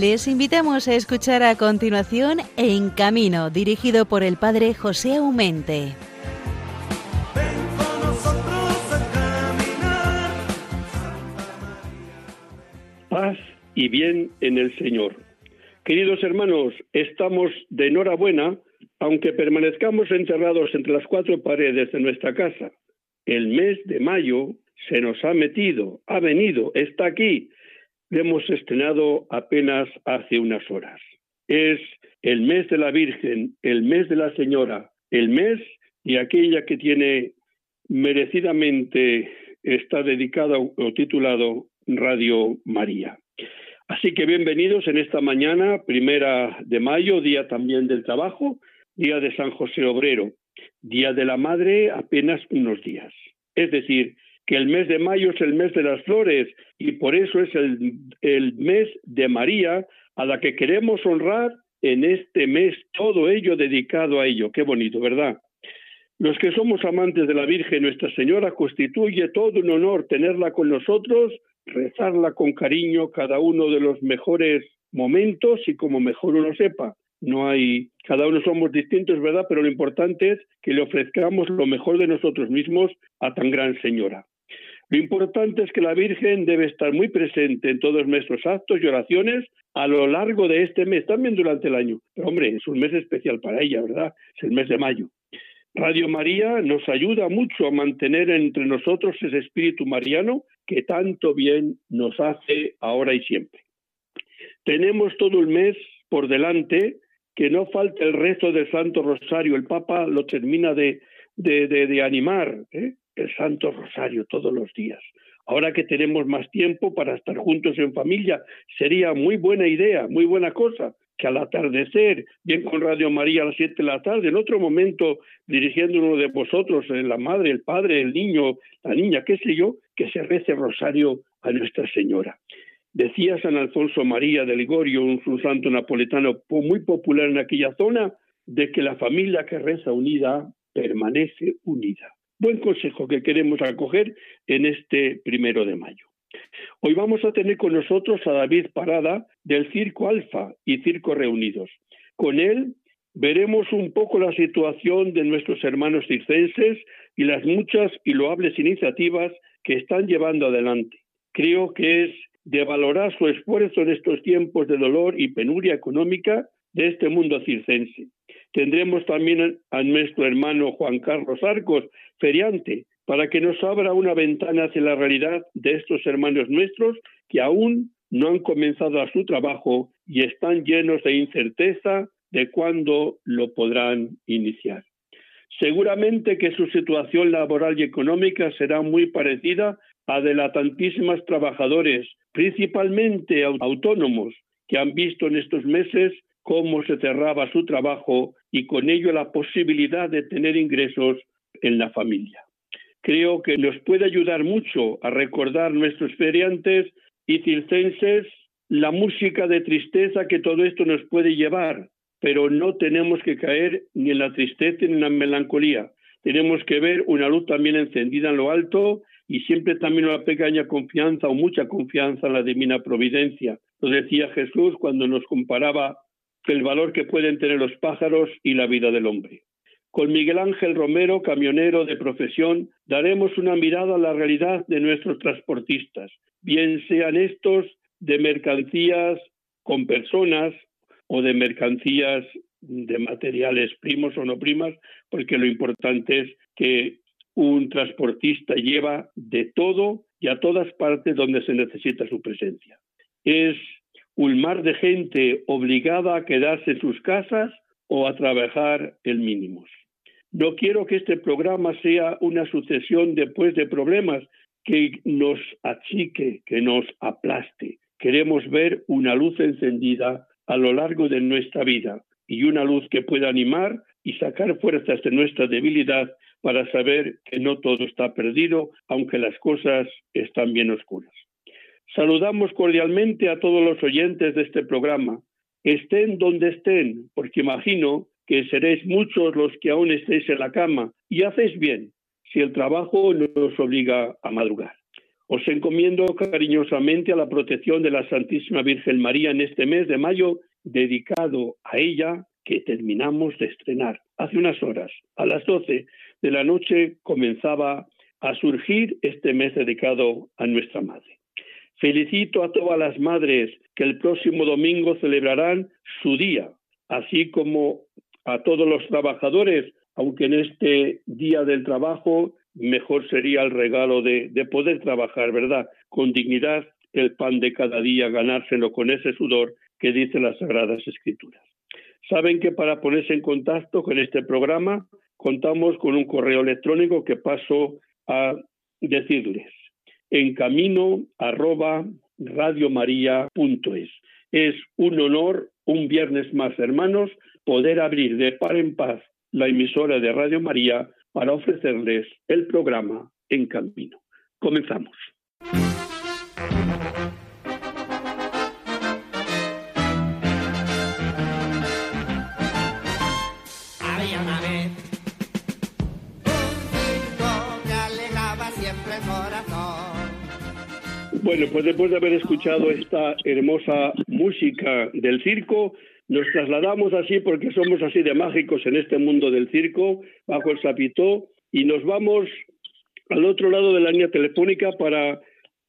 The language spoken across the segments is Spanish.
Les invitamos a escuchar a continuación En Camino, dirigido por el padre José Aumente. Paz y bien en el Señor. Queridos hermanos, estamos de enhorabuena, aunque permanezcamos encerrados entre las cuatro paredes de nuestra casa. El mes de mayo se nos ha metido, ha venido, está aquí, hemos estrenado apenas hace unas horas. Es el mes de la Virgen, el mes de la Señora, el mes y aquella que tiene merecidamente está dedicada o titulado Radio María. Así que bienvenidos en esta mañana, primera de mayo, día también del trabajo, día de San José Obrero, día de la Madre apenas unos días. Es decir, que el mes de mayo es el mes de las flores y por eso es el, mes de María a la que queremos honrar en este mes, todo ello dedicado a ello. Qué bonito, ¿verdad? Los que somos amantes de la Virgen Nuestra Señora constituye todo un honor tenerla con nosotros, rezarla con cariño cada uno de los mejores momentos y como mejor uno sepa. No hay, cada uno somos distintos, ¿verdad? Pero lo importante es que le ofrezcamos lo mejor de nosotros mismos a tan gran señora. Lo importante es que la Virgen debe estar muy presente en todos nuestros actos y oraciones a lo largo de este mes, también durante el año. Pero hombre, es un mes especial para ella, ¿verdad? Es el mes de mayo. Radio María nos ayuda mucho a mantener entre nosotros ese espíritu mariano que tanto bien nos hace ahora y siempre. Tenemos todo el mes por delante, que no falte el rezo del Santo Rosario. El Papa lo termina de, de, de, animar. ¿eh? El Santo Rosario todos los días. Ahora que tenemos más tiempo para estar juntos en familia, sería muy buena idea, muy buena cosa, que al atardecer, bien con Radio María a las 7 de la tarde, en otro momento dirigiendo uno de vosotros, eh, la madre, el padre, el niño, la niña, qué sé yo, que se rece rosario a Nuestra Señora. Decía San Alfonso María de Ligorio, un, un santo napoletano muy popular en aquella zona, de que la familia que reza unida permanece unida. Buen consejo que queremos acoger en este primero de mayo. Hoy vamos a tener con nosotros a David Parada del Circo Alfa y Circo Reunidos. Con él veremos un poco la situación de nuestros hermanos circenses y las muchas y loables iniciativas que están llevando adelante. Creo que es de valorar su esfuerzo en estos tiempos de dolor y penuria económica de este mundo circense. Tendremos también a nuestro hermano Juan Carlos Arcos, feriante, para que nos abra una ventana hacia la realidad de estos hermanos nuestros que aún no han comenzado a su trabajo y están llenos de incerteza de cuándo lo podrán iniciar. Seguramente que su situación laboral y económica será muy parecida a de la tantísimas trabajadores, principalmente autónomos, que han visto en estos meses cómo se cerraba su trabajo y con ello la posibilidad de tener ingresos en la familia. Creo que nos puede ayudar mucho a recordar nuestros feriantes y circenses la música de tristeza que todo esto nos puede llevar, pero no tenemos que caer ni en la tristeza ni en la melancolía. Tenemos que ver una luz también encendida en lo alto y siempre también una pequeña confianza o mucha confianza en la divina providencia. Lo decía Jesús cuando nos comparaba el valor que pueden tener los pájaros y la vida del hombre. Con Miguel Ángel Romero, camionero de profesión, daremos una mirada a la realidad de nuestros transportistas, bien sean estos de mercancías con personas o de mercancías de materiales primos o no primas, porque lo importante es que un transportista lleva de todo y a todas partes donde se necesita su presencia. Es un mar de gente obligada a quedarse en sus casas o a trabajar el mínimos. No quiero que este programa sea una sucesión después de problemas que nos achique, que nos aplaste. Queremos ver una luz encendida a lo largo de nuestra vida y una luz que pueda animar y sacar fuerzas de nuestra debilidad para saber que no todo está perdido, aunque las cosas están bien oscuras. Saludamos cordialmente a todos los oyentes de este programa, estén donde estén, porque imagino que seréis muchos los que aún estéis en la cama y hacéis bien si el trabajo nos obliga a madrugar. Os encomiendo cariñosamente a la protección de la Santísima Virgen María en este mes de mayo, dedicado a ella, que terminamos de estrenar hace unas horas. A las 12 de la noche comenzaba a surgir este mes dedicado a nuestra Madre. Felicito a todas las madres que el próximo domingo celebrarán su día, así como a todos los trabajadores, aunque en este día del trabajo mejor sería el regalo de, poder trabajar, ¿verdad? Con dignidad, el pan de cada día, ganárselo con ese sudor que dicen las Sagradas Escrituras. Saben que para ponerse en contacto con este programa contamos con un correo electrónico que paso a decirles en camino arroba radiomaria.es. Es un honor, un viernes más, hermanos, poder abrir de par en paz la emisora de Radio María para ofrecerles el programa En Camino. Comenzamos. Bueno, pues después de haber escuchado esta hermosa música del circo, nos trasladamos así porque somos así de mágicos en este mundo del circo, bajo el sapitó, y nos vamos al otro lado de la línea telefónica para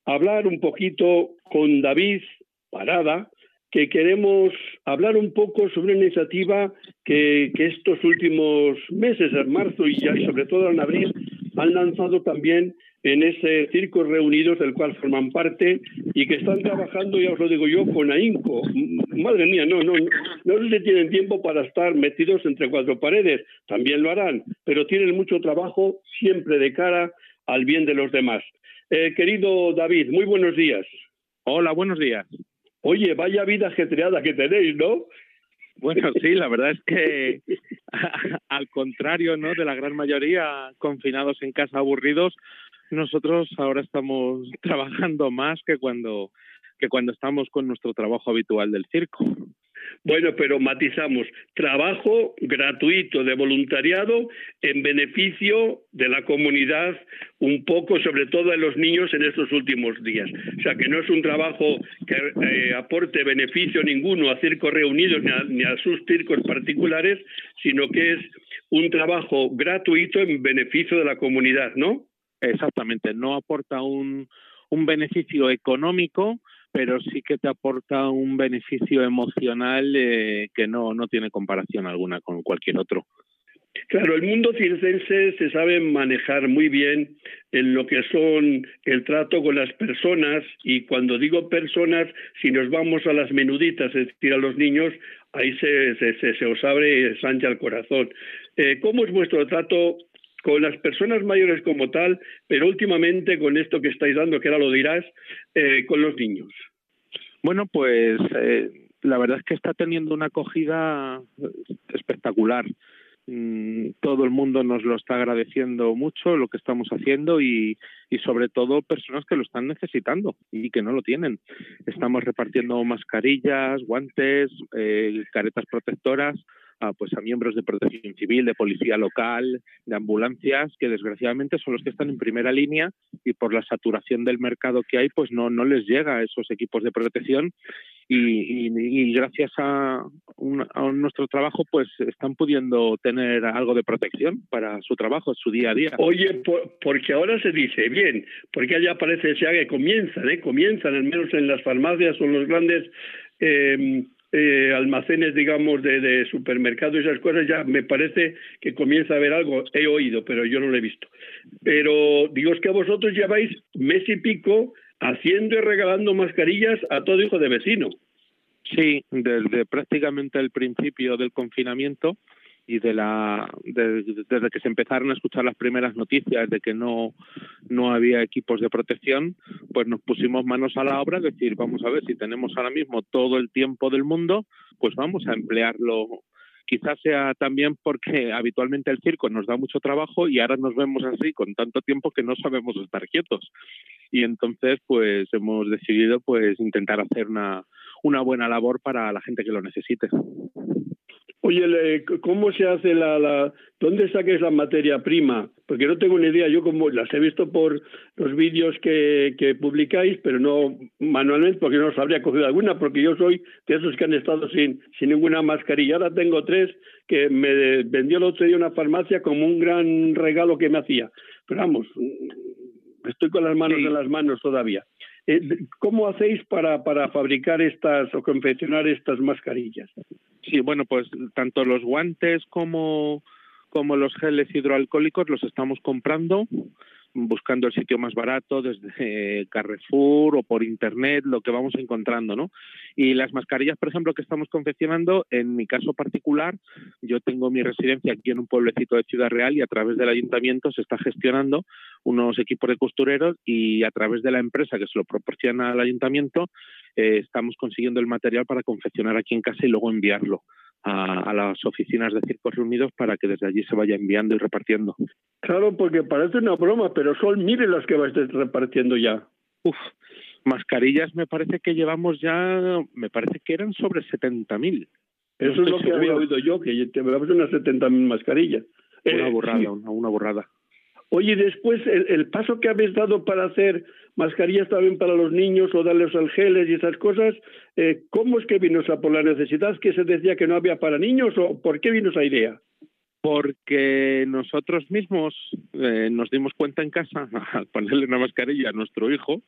hablar un poquito con David Parada, que queremos hablar un poco sobre una iniciativa que, que estos últimos meses, en marzo y ya y sobre todo en abril, han lanzado también en ese circo reunidos del cual forman parte y que están trabajando, ya os lo digo yo, con ahínco. Madre mía, no, no, no sé si tienen tiempo para estar metidos entre cuatro paredes, también lo harán, pero tienen mucho trabajo siempre de cara al bien de los demás. Eh, querido David, muy buenos días. Hola, buenos días. Oye, vaya vida ajetreada que tenéis, ¿no? Bueno, sí, la verdad es que al contrario, ¿no? De la gran mayoría confinados en casa aburridos, nosotros ahora estamos trabajando más que cuando que cuando estamos con nuestro trabajo habitual del circo. Bueno, pero matizamos, trabajo gratuito de voluntariado en beneficio de la comunidad, un poco sobre todo de los niños en estos últimos días. O sea, que no es un trabajo que eh, aporte beneficio ninguno a circos reunidos ni a, ni a sus circos particulares, sino que es un trabajo gratuito en beneficio de la comunidad, ¿no? Exactamente, no aporta un, un beneficio económico, pero sí que te aporta un beneficio emocional eh, que no, no tiene comparación alguna con cualquier otro. Claro, el mundo circense se sabe manejar muy bien en lo que son el trato con las personas y cuando digo personas, si nos vamos a las menuditas, es decir, a los niños, ahí se, se, se, os abre y sancha el corazón. Eh, ¿Cómo es vuestro trato con las personas mayores como tal, pero últimamente con esto que estáis dando, que ahora lo dirás, eh, con los niños. Bueno, pues eh, la verdad es que está teniendo una acogida espectacular. Mm, todo el mundo nos lo está agradeciendo mucho lo que estamos haciendo y, y, sobre todo personas que lo están necesitando y que no lo tienen. Estamos repartiendo mascarillas, guantes, eh, caretas protectoras a, pues a miembros de protección civil, de policía local, de ambulancias, que desgraciadamente son los que están en primera línea y por la saturación del mercado que hay, pues no, no les llega a esos equipos de protección y, gracias a, nuestro trabajo, pues están pudiendo tener algo de protección para su trabajo, su día a día. Oye, porque ahora se dice, bien, porque ya parece ya que comienzan, ¿eh? comienzan, al menos en las farmacias o los grandes eh, eh, almacenes, digamos, de, de supermercados y esas cosas, ya me parece que comienza a haber algo. He oído, pero yo no lo he visto. Pero digo, es que vosotros lleváis mes y pico haciendo y regalando mascarillas a todo hijo de vecino. Sí, desde prácticamente el principio del confinamiento y de la desde que se empezaron a escuchar las primeras noticias de que no no había equipos de protección pues nos pusimos manos a la obra decir vamos a ver si tenemos ahora mismo todo el tiempo del mundo pues vamos a emplearlo quizás sea también porque habitualmente el circo nos da mucho trabajo y ahora nos vemos así con tanto tiempo que no sabemos estar quietos. Y entonces pues hemos decidido pues intentar hacer una una buena labor para la gente que lo necesite Oye, ¿cómo se hace la, la, ¿Dónde saques la materia prima? Porque no tengo ni idea. Yo como las he visto por los vídeos que, que publicáis, pero no manualmente, porque no os habría cogido alguna, porque yo soy de esos que han estado sin, sin ninguna mascarilla. Ahora tengo tres que me vendió el otro día una farmacia como un gran regalo que me hacía. Pero vamos, estoy con las manos en las manos todavía. Eh, ¿Cómo hacéis para, para fabricar estas o confeccionar estas mascarillas? Sí, bueno, pues tanto los guantes como, como los geles hidroalcohólicos los estamos comprando buscando el sitio más barato desde Carrefour o por internet, lo que vamos encontrando, ¿no? Y las mascarillas, por ejemplo, que estamos confeccionando, en mi caso particular, yo tengo mi residencia aquí en un pueblecito de Ciudad Real y a través del ayuntamiento se está gestionando unos equipos de costureros y a través de la empresa que se lo proporciona al ayuntamiento eh, estamos consiguiendo el material para confeccionar aquí en casa y luego enviarlo a, las oficinas de Circos Reunidos para que desde allí se vaya enviando y repartiendo. Claro, porque parece una broma, pero son miles las que vais repartiendo ya. Uf, mascarillas me parece que llevamos ya, me parece que eran sobre 70.000. Eso es lo que había oído yo, que llevamos unas 70.000 mascarillas. Una eh, borrada, una, una borrada. Oye, después el, paso que habéis dado para hacer mascarillas también para los niños o darles geles y esas cosas, eh, ¿cómo es que vino esa por la necesidad que se decía que no había para niños o por qué vino esa idea? Porque nosotros mismos eh, nos dimos cuenta en casa al ponerle una mascarilla a nuestro hijo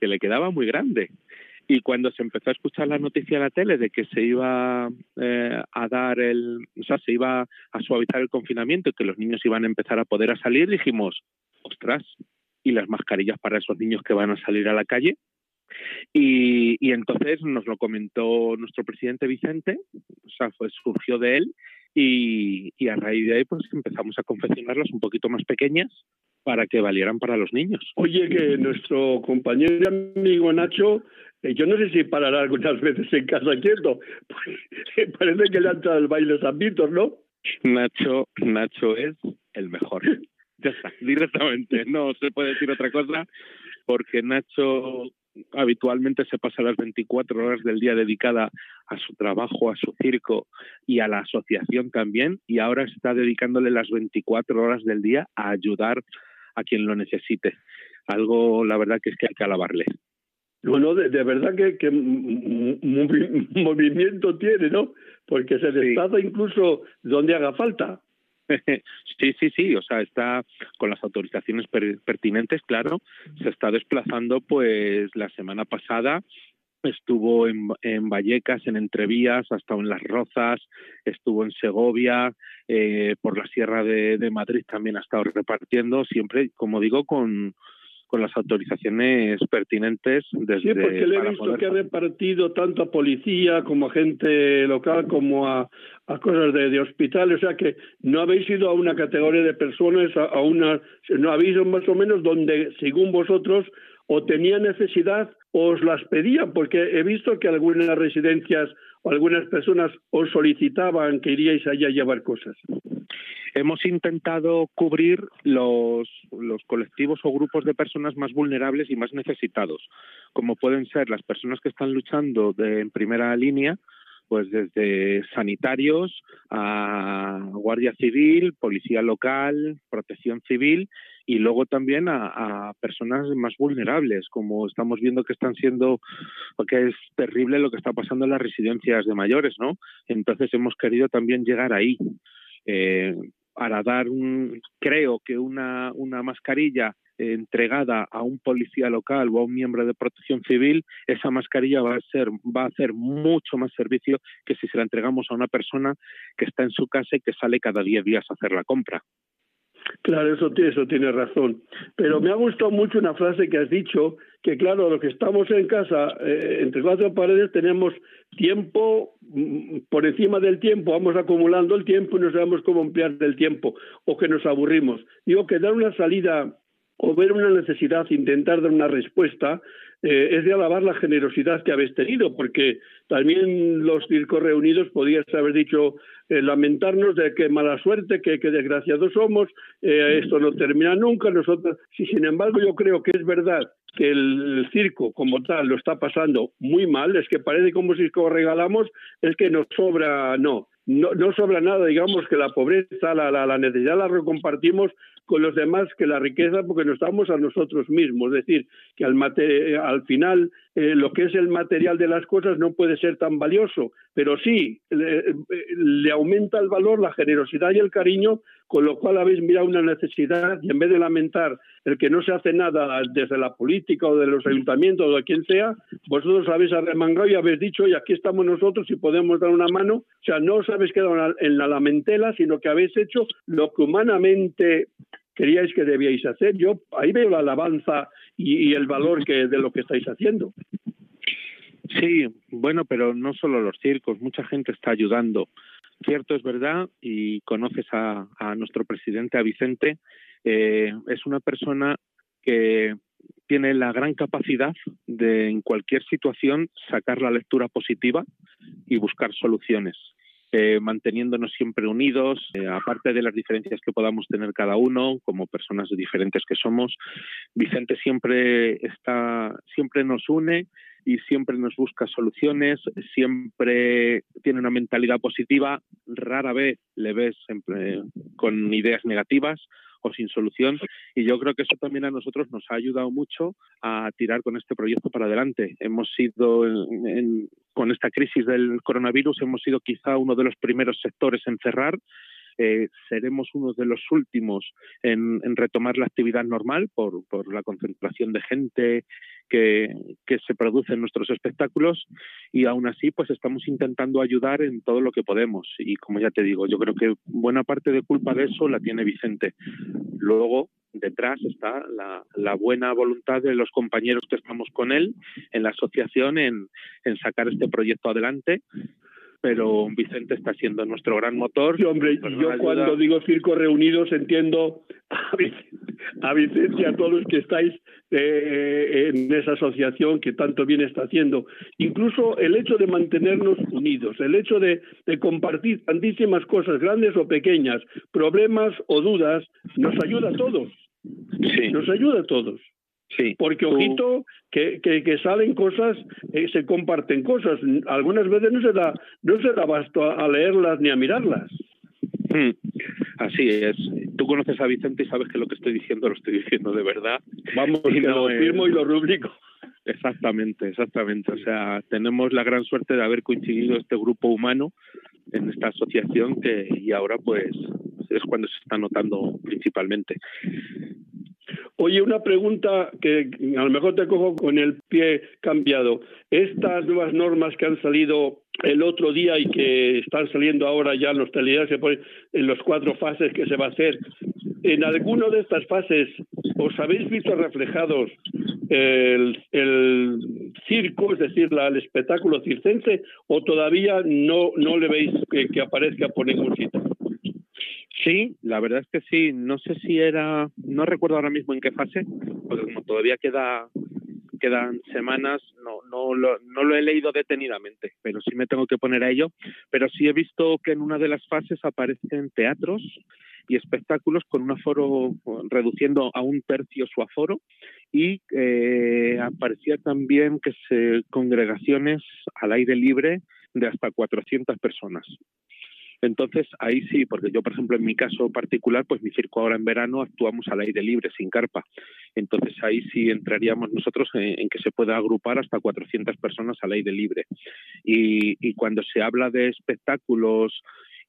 que le quedaba muy grande y cuando se empezó a escuchar la noticia en la tele de que se iba eh, a dar el, o sea, se iba a suavizar el confinamiento y que los niños iban a empezar a poder a salir, dijimos, ostras, y las mascarillas para esos niños que van a salir a la calle. Y, entonces nos lo comentó nuestro presidente Vicente, o sea, fue, surgió de él y, y a raíz de ahí pues empezamos a confeccionarlas un poquito más pequeñas para que valieran para los niños. Oye, que nuestro compañero y amigo Nacho eh, yo no sé si parará algunas veces en casa quieto. parece que le han entrado el baile San Víctor, ¿no? Nacho, Nacho es el mejor. Ya está, directamente. No se puede decir otra cosa porque Nacho habitualmente se pasa las 24 horas del día dedicada a su trabajo, a su circo y a la asociación también, y ahora está dedicándole las 24 horas del día a ayudar a quien lo necesite. Algo, la verdad, que es que hay que alabarle. Bueno, de, de verdad que, que movimiento tiene, ¿no? Porque se desplaza incluso donde haga falta. Sí, sí, sí, o sea, está con las autorizaciones pertinentes, claro, se está desplazando, pues la semana pasada estuvo en, en Vallecas, en Entrevías, ha estado en Las Rozas, estuvo en Segovia, eh, por la Sierra de, de Madrid también ha estado repartiendo, siempre, como digo, con, con las autorizaciones pertinentes desde Sí, porque le he visto que ha repartido tanto a policía como a gente local como a, a cosas de, de hospitales, o sea que no habéis ido a una categoría de personas, a, a una, no habéis ido más o menos donde, según vosotros, o tenía necesidad o os las pedían, porque he visto que algunas residencias o algunas personas os solicitaban que iríais allá a llevar cosas. Hemos intentado cubrir los, los colectivos o grupos de personas más vulnerables y más necesitados, como pueden ser las personas que están luchando de, en primera línea, pues desde sanitarios a Guardia Civil, Policía Local, Protección Civil y luego también a, personas más vulnerables, como estamos viendo que están siendo, que es terrible lo que está pasando en las residencias de mayores, ¿no? Entonces hemos querido también llegar ahí. Eh, para dar un, creo que una, una mascarilla entregada a un policía local o a un miembro de protección civil, esa mascarilla va a ser va a hacer mucho más servicio que si se la entregamos a una persona que está en su casa y que sale cada 10 días a hacer la compra. Claro, eso, eso tiene razón. Pero me ha gustado mucho una frase que has dicho, que claro, los que estamos en casa, eh, entre cuatro paredes, tenemos tiempo mm, por encima del tiempo, vamos acumulando el tiempo y no sabemos cómo emplear el tiempo, o que nos aburrimos. Digo que dar una salida o ver una necesidad, intentar dar una respuesta, eh, es de alabar la generosidad que habéis tenido, porque también los circos reunidos podías haber dicho eh, lamentarnos de qué mala suerte, que, que desgraciados somos, eh, esto no termina nunca, nosotros, si sin embargo yo creo que es verdad que el circo como tal lo está pasando muy mal, es que parece como si lo regalamos, es que nos sobra, no, no, no sobra nada, digamos que la pobreza, la, la, la necesidad la recompartimos con los demás que la riqueza porque nos estamos a nosotros mismos. Es decir, que al, al final eh, lo que es el material de las cosas no puede ser tan valioso, pero sí le, aumenta el valor, la generosidad y el cariño, con lo cual habéis mirado una necesidad y en vez de lamentar el que no se hace nada desde la política o de los ayuntamientos o de quien sea, vosotros habéis arremangado y habéis dicho, y aquí estamos nosotros y podemos dar una mano. O sea, no os habéis quedado en la lamentela, sino que habéis hecho lo que humanamente queríais que debíais hacer. Yo ahí veo la alabanza y, el valor que de lo que estáis haciendo. Sí, bueno, pero no solo los circos, mucha gente está ayudando. Cierto es verdad, y conoces a, nuestro presidente, a Vicente, eh, es una persona que tiene la gran capacidad de en cualquier situación sacar la lectura positiva y buscar soluciones. Eh, manteniéndonos siempre unidos, eh, aparte de las diferencias que podamos tener cada uno, como personas diferentes que somos. Vicente siempre está, siempre nos une y siempre nos busca soluciones, siempre tiene una mentalidad positiva, rara vez le ves siempre con ideas negativas o sin solución. Y yo creo que eso también a nosotros nos ha ayudado mucho a tirar con este proyecto para adelante. Hemos sido, con esta crisis del coronavirus, hemos sido quizá uno de los primeros sectores en cerrar. Eh, seremos uno de los últimos en, retomar la actividad normal por, la concentración de gente que, se produce en nuestros espectáculos y aún así pues estamos intentando ayudar en todo lo que podemos. Y como ya te digo yo creo que buena parte de culpa de eso la tiene Vicente. Luego detrás está la, la buena voluntad de los compañeros que estamos con él en la asociación en, en sacar este proyecto adelante pero Vicente está siendo nuestro gran motor. Sí, hombre, yo cuando digo circo reunidos entiendo a Vicente, y a todos los que estáis eh, en esa asociación que tanto bien está haciendo. Incluso el hecho de mantenernos unidos, el hecho de, de compartir tantísimas cosas, grandes o pequeñas, problemas o dudas, nos ayuda a todos. Sí. Nos ayuda a todos. Sí. Porque, ojito, que, que, salen cosas, eh, se comparten cosas. Algunas veces no se da, no se da basto a, leerlas ni a mirarlas. Hmm. Así es. Tú conoces a Vicente y sabes que lo que estoy diciendo lo estoy diciendo de verdad. Vamos, y lo firmo y lo rubrico. Exactamente, exactamente. O sea, tenemos la gran suerte de haber coincidido este grupo humano en esta asociación que y ahora pues es cuando se está notando principalmente. Oye, una pregunta que a lo mejor te cojo con el pie cambiado. Estas nuevas normas que han salido el otro día y que están saliendo ahora ya en los telediarios en los cuatro fases que se va a hacer, ¿en alguna de estas fases os habéis visto reflejados el, circo, es decir, el espectáculo circense, o todavía no, no le veis que, que aparezca por ningún sitio? Sí, la verdad es que sí. No sé si era, no recuerdo ahora mismo en qué fase, porque como todavía queda quedan semanas, no, no, lo, no lo he leído detenidamente, pero sí me tengo que poner a ello. Pero sí he visto que en una de las fases aparecen teatros y espectáculos con un aforo reduciendo a un tercio su aforo y eh, aparecía también que se congregaciones al aire libre de hasta 400 personas. Entonces, ahí sí, porque yo, por ejemplo, en mi caso particular, pues mi circo ahora en verano actuamos al aire libre, sin carpa. Entonces, ahí sí entraríamos nosotros en, que se pueda agrupar hasta 400 personas al aire libre. Y, cuando se habla de espectáculos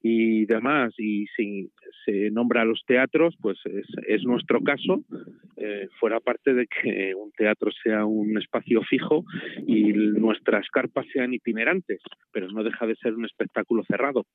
y demás, y se nombra a los teatros, pues es, nuestro caso, eh, fuera parte de que un teatro sea un espacio fijo y nuestras carpas sean itinerantes, pero no deja de ser un espectáculo cerrado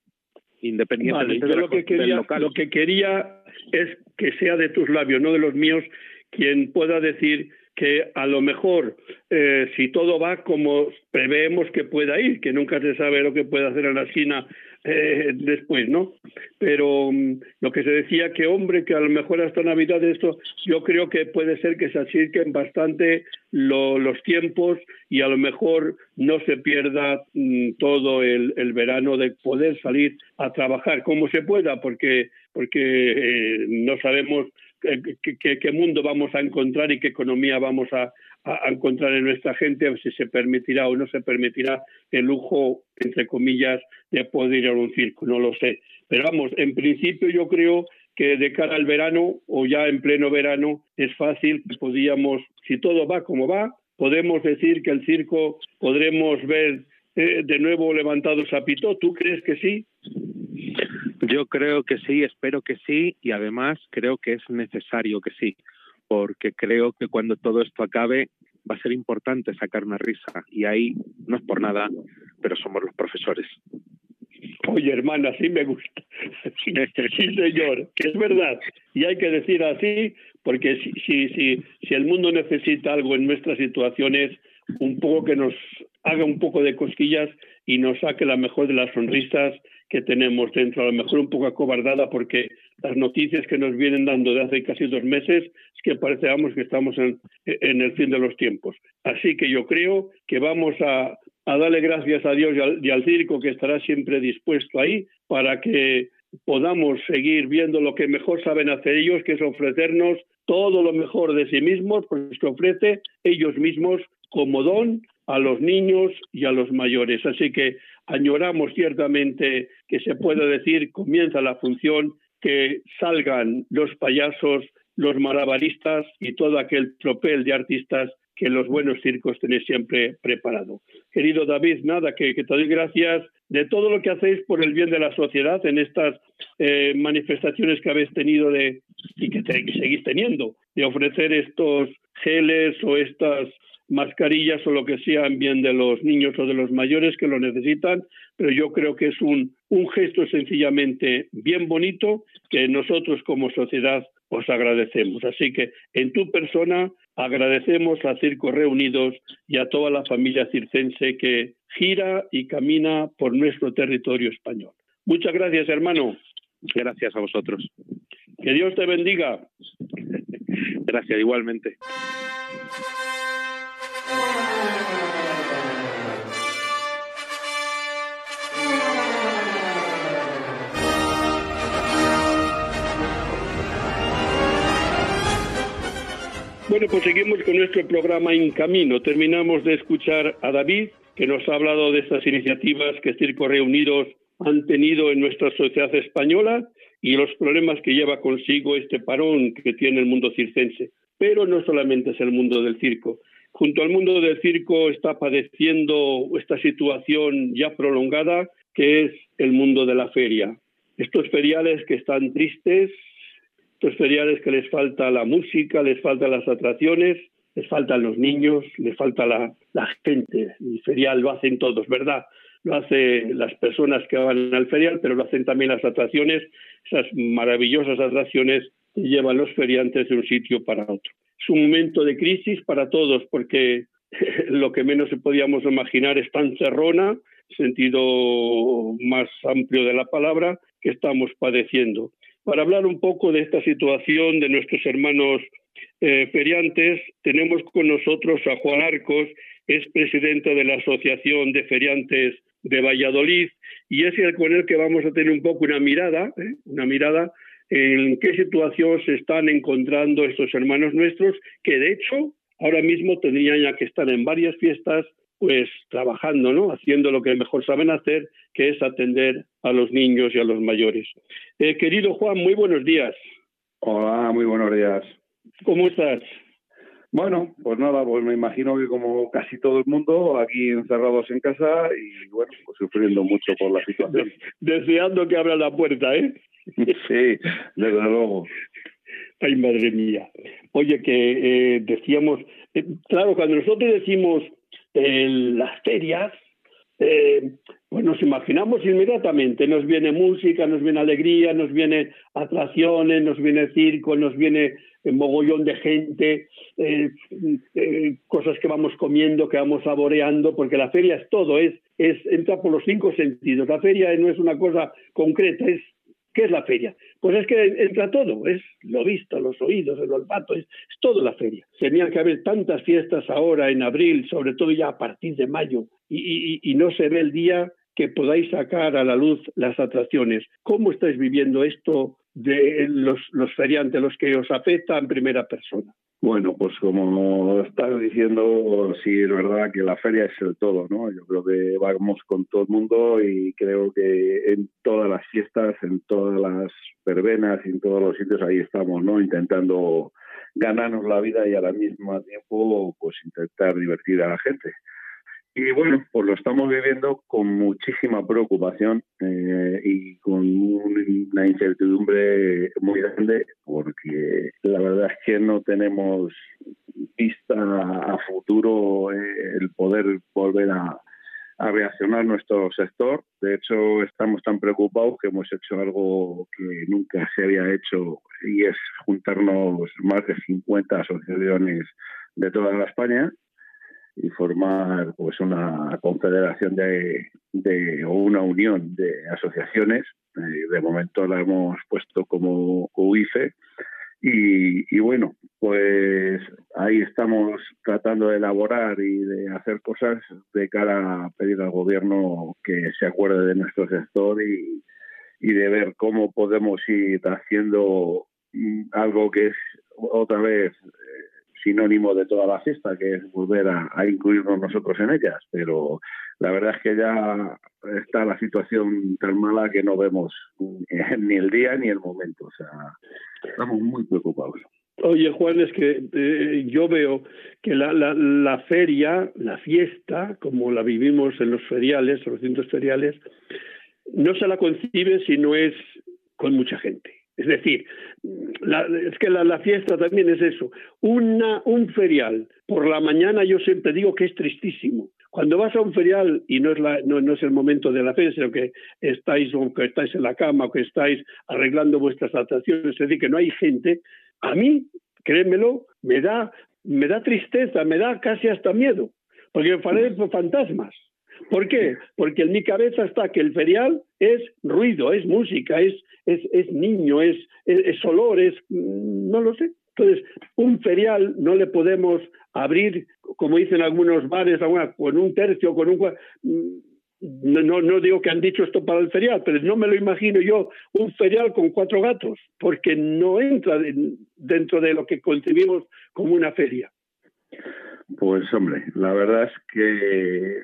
independientemente de lo que quería, Lo que quería es que sea de tus labios, no de los míos, quien pueda decir que a lo mejor eh, si todo va como preveemos que pueda ir, que nunca se sabe lo que puede hacer en la esquina eh, después, ¿no? Pero mm, lo que se decía que, hombre, que a lo mejor hasta Navidad esto, yo creo que puede ser que se acerquen bastante los tiempos y a lo mejor no se pierda mm, todo el, verano de poder salir a trabajar como se pueda, porque, porque eh, no sabemos qué, mundo vamos a encontrar y qué economía vamos a, encontrar en nuestra gente, a si se permitirá o no se permitirá el lujo, entre comillas, de poder ir a un circo, no lo sé. Pero vamos, en principio yo creo que de cara al verano o ya en pleno verano es fácil, podíamos, si todo va como va, podemos decir que el circo podremos ver eh, de nuevo levantados a Pito. ¿Tú crees que sí? Yo creo que sí, espero que sí y además creo que es necesario que sí, porque creo que cuando todo esto acabe va a ser importante sacar una risa y ahí no es por nada, pero somos los profesores. Oye, hermana, sí me gusta. sí, señor, que es verdad. Y hay que decir así, porque si, si, si, si el mundo necesita algo en nuestras situaciones, un poco que nos haga un poco de cosquillas y nos saque la mejor de las sonrisas que tenemos dentro, a lo mejor un poco acobardada porque las noticias que nos vienen dando de hace casi dos meses es que parecemos que estamos en, el fin de los tiempos. Así que yo creo que vamos a, darle gracias a Dios y al, circo que estará siempre dispuesto ahí para que podamos seguir viendo lo que mejor saben hacer ellos, que es ofrecernos todo lo mejor de sí mismos, pues que ofrece ellos mismos como don a los niños y a los mayores. Así que añoramos ciertamente que se pueda decir, comienza la función, que salgan los payasos, los malabaristas y todo aquel tropel de artistas que los buenos circos tenéis siempre preparado. Querido David, nada, que, te doy gracias de todo lo que hacéis por el bien de la sociedad en estas eh, manifestaciones que habéis tenido de, y que, que seguís teniendo, de ofrecer estos geles o estas mascarillas o lo que sea en bien de los niños o de los mayores que lo necesitan, pero yo creo que es un, un gesto sencillamente bien bonito que nosotros como sociedad os agradecemos. Así que en tu persona agradecemos a Circo Reunidos y a toda la familia circense que gira y camina por nuestro territorio español. Muchas gracias, hermano. Gracias a vosotros. Que Dios te bendiga. Gracias, igualmente. Bueno, pues seguimos con nuestro programa En Camino. Terminamos de escuchar a David, que nos ha hablado de estas iniciativas que Circo Reunidos han tenido en nuestra sociedad española y los problemas que lleva consigo este parón que tiene el mundo circense. Pero no solamente es el mundo del circo. Junto al mundo del circo está padeciendo esta situación ya prolongada, que es el mundo de la feria. Estos feriales que están tristes, estos feriales que les falta la música, les faltan las atracciones, les faltan los niños, les falta la, gente. El ferial lo hacen todos, ¿verdad? Lo hacen las personas que van al ferial, pero lo hacen también las atracciones, esas maravillosas atracciones que llevan los feriantes de un sitio para otro es un momento de crisis para todos porque lo que menos podíamos imaginar es tan cerrona, sentido más amplio de la palabra, que estamos padeciendo. Para hablar un poco de esta situación de nuestros hermanos eh, feriantes, tenemos con nosotros a Juan Arcos, es presidente de la Asociación de Feriantes de Valladolid, y es el con el que vamos a tener un poco una mirada, ¿eh? una mirada en qué situación se están encontrando estos hermanos nuestros, que de hecho ahora mismo tendrían ya que estar en varias fiestas, pues trabajando, ¿no? Haciendo lo que mejor saben hacer, que es atender a los niños y a los mayores. Eh, querido Juan, muy buenos días. Hola, muy buenos días. ¿Cómo estás? Bueno, pues nada, pues me imagino que como casi todo el mundo, aquí encerrados en casa y bueno, pues sufriendo mucho por la situación. Deseando que abra la puerta, ¿eh? Sí, desde luego. Ay, madre mía. Oye, que eh, decíamos, eh, claro, cuando nosotros decimos eh, las ferias, pues nos imaginamos inmediatamente, nos viene música, nos viene alegría, nos viene atracciones, nos viene circo, nos viene mogollón de gente, cosas que vamos comiendo, que vamos saboreando, porque la feria es todo, es, es entra por los cinco sentidos. La feria no es una cosa concreta, es ¿Qué es la feria? Pues es que entra todo, es lo visto, los oídos, el olfato, es, todo la feria. Tenía que haber tantas fiestas ahora en abril, sobre todo ya a partir de mayo, y, no se ve el día que podáis sacar a la luz las atracciones. ¿Cómo estáis viviendo esto de los, los feriantes, los que os afecta en primera persona? Bueno, pues como estás diciendo, sí es verdad que la feria es el todo, ¿no? Yo creo que vamos con todo el mundo y creo que en todas las fiestas, en todas las verbenas y en todos los sitios ahí estamos, ¿no? Intentando ganarnos la vida y al mismo tiempo, pues intentar divertir a la gente. Y bueno, pues lo estamos viviendo con muchísima preocupación eh, y con una incertidumbre muy grande porque la verdad es que no tenemos vista a futuro eh, el poder volver a, a reaccionar nuestro sector. De hecho, estamos tan preocupados que hemos hecho algo que nunca se había hecho y es juntarnos más de 50 asociaciones de toda la España y formar pues una confederación de, o una unión de asociaciones. Eh, de momento la hemos puesto como UIFE y, y, bueno, pues ahí estamos tratando de elaborar y de hacer cosas de cara a pedir al gobierno que se acuerde de nuestro sector y, y de ver cómo podemos ir haciendo mm, algo que es otra vez sinónimo de toda la fiesta, que es volver a, incluirnos nosotros en ellas. Pero la verdad es que ya está la situación tan mala que no vemos ni el día ni el momento. O sea, estamos muy preocupados. Oye, Juan, es que eh, yo veo que la, la, la, feria, la fiesta, como la vivimos en los feriales, los centros feriales, no se la concibe si no es con mucha gente. Es decir, es que la, fiesta también es eso. Una, un ferial por la mañana yo siempre digo que es tristísimo. Cuando vas a un ferial y no es, la, no, no es el momento de la feria, sino que estáis, que estáis en la cama o que estáis arreglando vuestras atracciones, es decir, que no hay gente, a mí, créemelo, me da, me da tristeza, me da casi hasta miedo, porque me parecen fantasmas. ¿Por qué? Porque en mi cabeza está que el ferial es ruido, es música, es, es, es niño, es, es, olor, es... Mm, no lo sé. Entonces, un ferial no le podemos abrir, como dicen algunos bares, con un tercio, con un... Mm, no, no digo que han dicho esto para el ferial, pero no me lo imagino yo un ferial con cuatro gatos, porque no entra dentro de lo que concebimos como una feria. Pues hombre, la verdad es que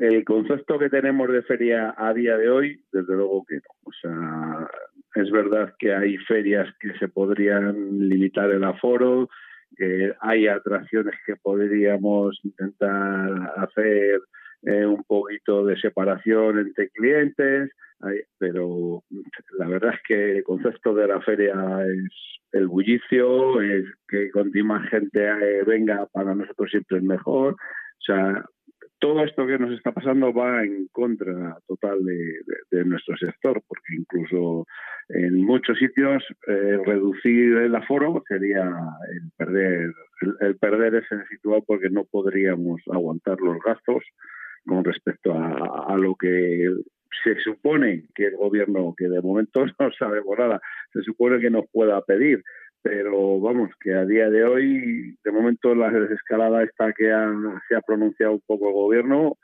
el concepto que tenemos de feria a día de hoy, desde luego que no. O sea, es verdad que hay ferias que se podrían limitar el aforo, que hay atracciones que podríamos intentar hacer eh, un poquito de separación entre clientes, pero la verdad es que el concepto de la feria es el bullicio, es que cuanto más gente eh, venga para nosotros siempre es mejor. O sea, todo esto que nos está pasando va en contra total de, nuestro sector, porque incluso en muchos sitios eh, reducir el aforo sería el perder, el, perder ese situado porque no podríamos aguantar los gastos con respecto a, lo que se supone que el gobierno, que de momento no sabemos nada, se supone que nos pueda pedir, pero vamos, que a día de hoy, de momento la desescalada esta que se ha pronunciado un poco el gobierno,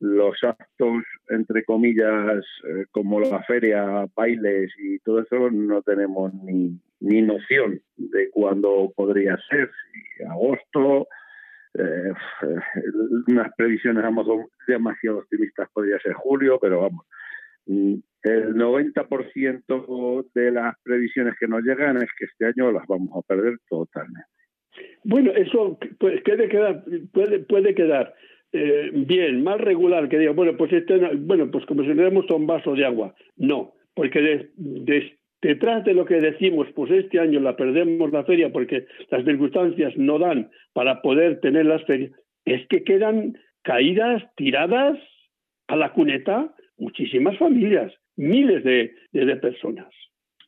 los actos, entre comillas, eh, como la feria, bailes y todo eso, no tenemos ni, ni noción de cuándo podría ser, si agosto, eh, unas previsiones demasiado optimistas podría ser julio, pero vamos, mm, el 90% de las previsiones que nos llegan es que este año las vamos a perder totalmente. Bueno, eso puede, quedar, puede, puede quedar eh, bien, más regular, que diga, bueno, pues este, bueno, pues como si demos un vaso de agua. No, porque detrás de lo que decimos, pues este año la perdemos la feria porque las circunstancias no dan para poder tener las ferias, es que quedan caídas, tiradas a la muchísimas familias miles de, de, personas.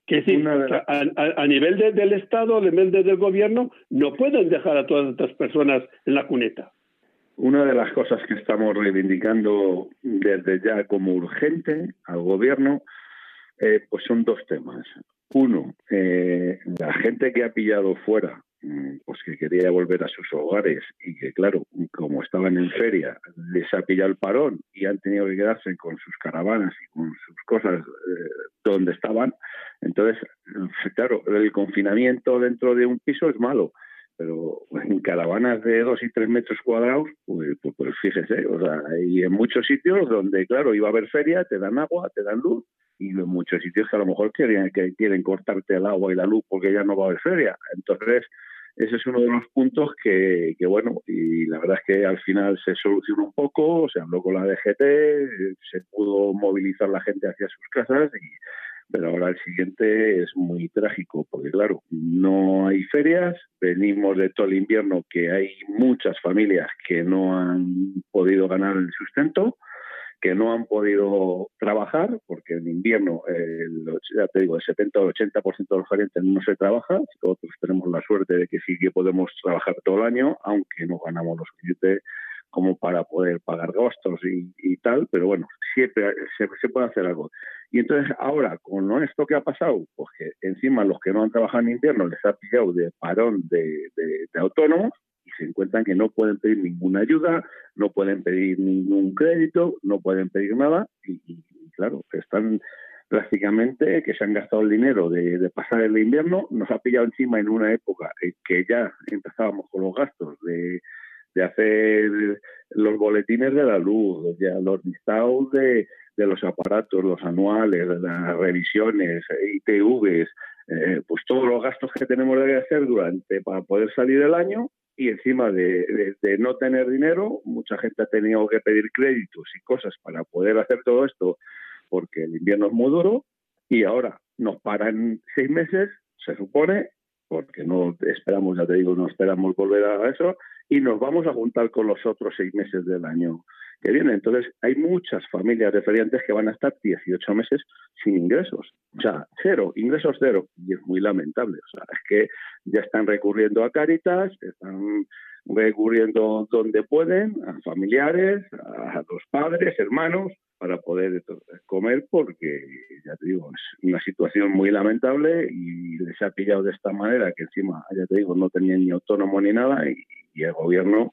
Que decir, a, nivel del Estado, a nivel del gobierno, no pueden dejar a todas estas personas en la cuneta. Una de las cosas que estamos reivindicando desde ya como urgente al gobierno, eh, pues son dos temas. Uno, eh, la gente que ha pillado fuera mm, pues que quería volver a sus hogares y que, claro, como estaban en feria, les ha pillado el parón y han tenido que quedarse con sus caravanas y con sus cosas eh, donde estaban. Entonces, claro, el confinamiento dentro de un piso es malo pero en caravanas de dos y tres metros cuadrados, pues, pues, pues, fíjese, o sea, hay en muchos sitios donde, claro, iba a haber feria, te dan agua, te dan luz, y en muchos sitios que a lo mejor quieren, que quieren cortarte el agua y la luz porque ya no va a haber feria. Entonces, ese es uno de los puntos que, que, bueno, y la verdad es que al final se solucionó un poco, se habló con la DGT, se pudo movilizar la gente hacia sus casas y pero ahora el siguiente es muy trágico, porque claro, no hay ferias, venimos de todo el invierno que hay muchas familias que no han podido ganar el sustento, que no han podido trabajar, porque en invierno, el, ya te digo, el 70 o 80% de los gerentes no se trabaja, nosotros tenemos la suerte de que sí que podemos trabajar todo el año, aunque no ganamos los clientes como para poder pagar gastos y, tal, pero bueno, siempre se, puede hacer algo. Y entonces ahora, con esto que ha pasado, pues que encima los que no han trabajado en invierno les ha pillado de parón de, autónomos y se encuentran que no pueden pedir ninguna ayuda, no pueden pedir ningún crédito, no pueden pedir nada y, claro, están prácticamente que se han gastado el dinero de, pasar el invierno, nos ha pillado encima en una época en que ya empezábamos con los gastos de hacer los boletines de la luz, los listados de, los aparatos, los anuales, las revisiones, ITVs, eh, pues todos los gastos que tenemos que hacer durante para poder salir el año y encima de, no tener dinero, mucha gente ha tenido que pedir créditos y cosas para poder hacer todo esto porque el invierno es muy duro y ahora nos paran seis meses, se supone, porque no esperamos, ya te digo, no esperamos volver a eso y nos vamos a juntar con los otros seis meses del año que viene. Entonces, hay muchas familias referentes que van a estar 18 meses sin ingresos. O sea, cero, ingresos cero. Y es muy lamentable. O sea, es que ya están recurriendo a Caritas, están recurriendo donde pueden, a familiares, a los padres, hermanos, para poder comer, porque ya te digo, es una situación muy lamentable y les ha pillado de esta manera que encima, ya te digo, no tenían ni autónomo ni nada y el gobierno